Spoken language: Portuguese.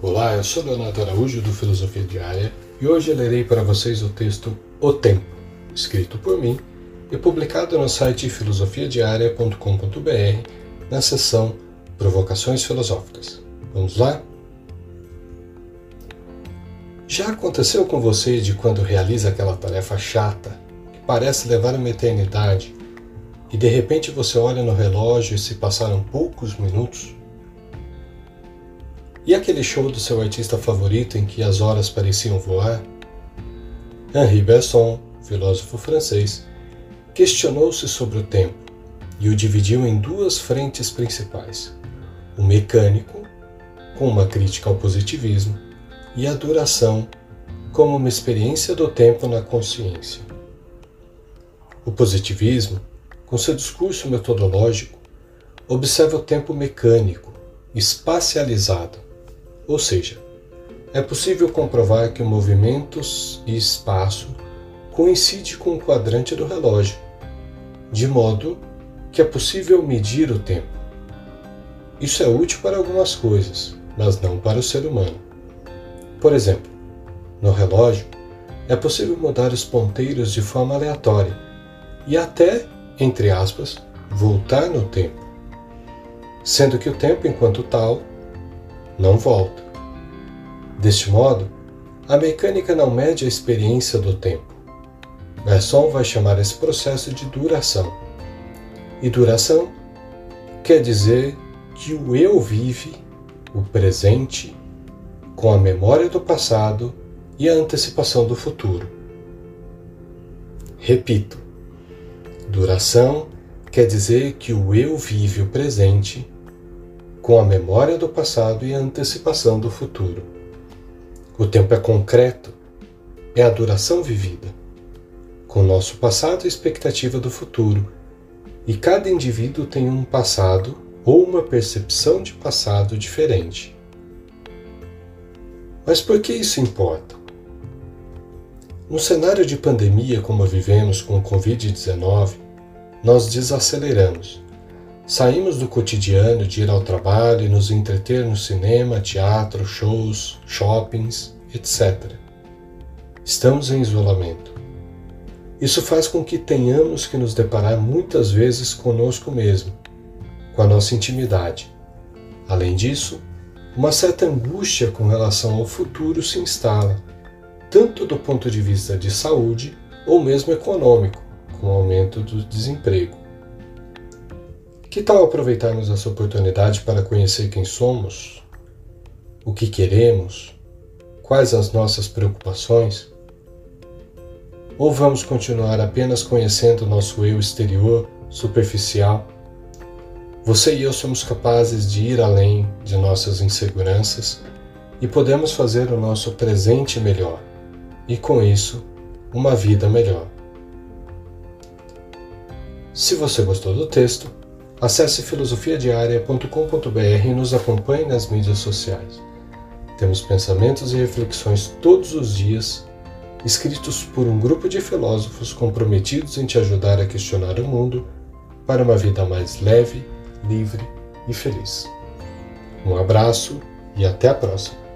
Olá, eu sou Leonardo Araújo do Filosofia Diária e hoje lerei para vocês o texto O Tempo, escrito por mim e publicado no site filosofiadiaria.com.br na seção Provocações Filosóficas. Vamos lá? Já aconteceu com você de quando realiza aquela tarefa chata, que parece levar uma eternidade, e de repente você olha no relógio e se passaram poucos minutos? E aquele show do seu artista favorito em que as horas pareciam voar? Henri Besson, filósofo francês, questionou-se sobre o tempo e o dividiu em duas frentes principais: o mecânico, com uma crítica ao positivismo, e a duração, como uma experiência do tempo na consciência. O positivismo, com seu discurso metodológico, observa o tempo mecânico, espacializado, ou seja, é possível comprovar que movimentos e espaço coincidem com o quadrante do relógio, de modo que é possível medir o tempo. Isso é útil para algumas coisas, mas não para o ser humano. Por exemplo, no relógio, é possível mudar os ponteiros de forma aleatória e até, entre aspas, voltar no tempo, sendo que o tempo, enquanto tal, não volta. Deste modo, a mecânica não mede a experiência do tempo. Bergson vai chamar esse processo de duração. E duração quer dizer que o eu vive o presente com a memória do passado e a antecipação do futuro. Repito, duração quer dizer que o eu vive o presente com a memória do passado e a antecipação do futuro. O tempo é concreto, é a duração vivida, com nosso passado e expectativa do futuro, e cada indivíduo tem um passado ou uma percepção de passado diferente. Mas por que isso importa? No cenário de pandemia como vivemos com o Covid-19, nós desaceleramos Saímos do cotidiano de ir ao trabalho e nos entreter no cinema, teatro, shows, shoppings, etc. Estamos em isolamento. Isso faz com que tenhamos que nos deparar muitas vezes conosco mesmo, com a nossa intimidade. Além disso, uma certa angústia com relação ao futuro se instala, tanto do ponto de vista de saúde ou mesmo econômico, com o aumento do desemprego. Que tal aproveitarmos essa oportunidade para conhecer quem somos, o que queremos, quais as nossas preocupações? Ou vamos continuar apenas conhecendo nosso eu exterior, superficial? Você e eu somos capazes de ir além de nossas inseguranças e podemos fazer o nosso presente melhor e, com isso, uma vida melhor. Se você gostou do texto, Acesse filosofiadiaria.com.br e nos acompanhe nas mídias sociais. Temos pensamentos e reflexões todos os dias, escritos por um grupo de filósofos comprometidos em te ajudar a questionar o mundo para uma vida mais leve, livre e feliz. Um abraço e até a próxima!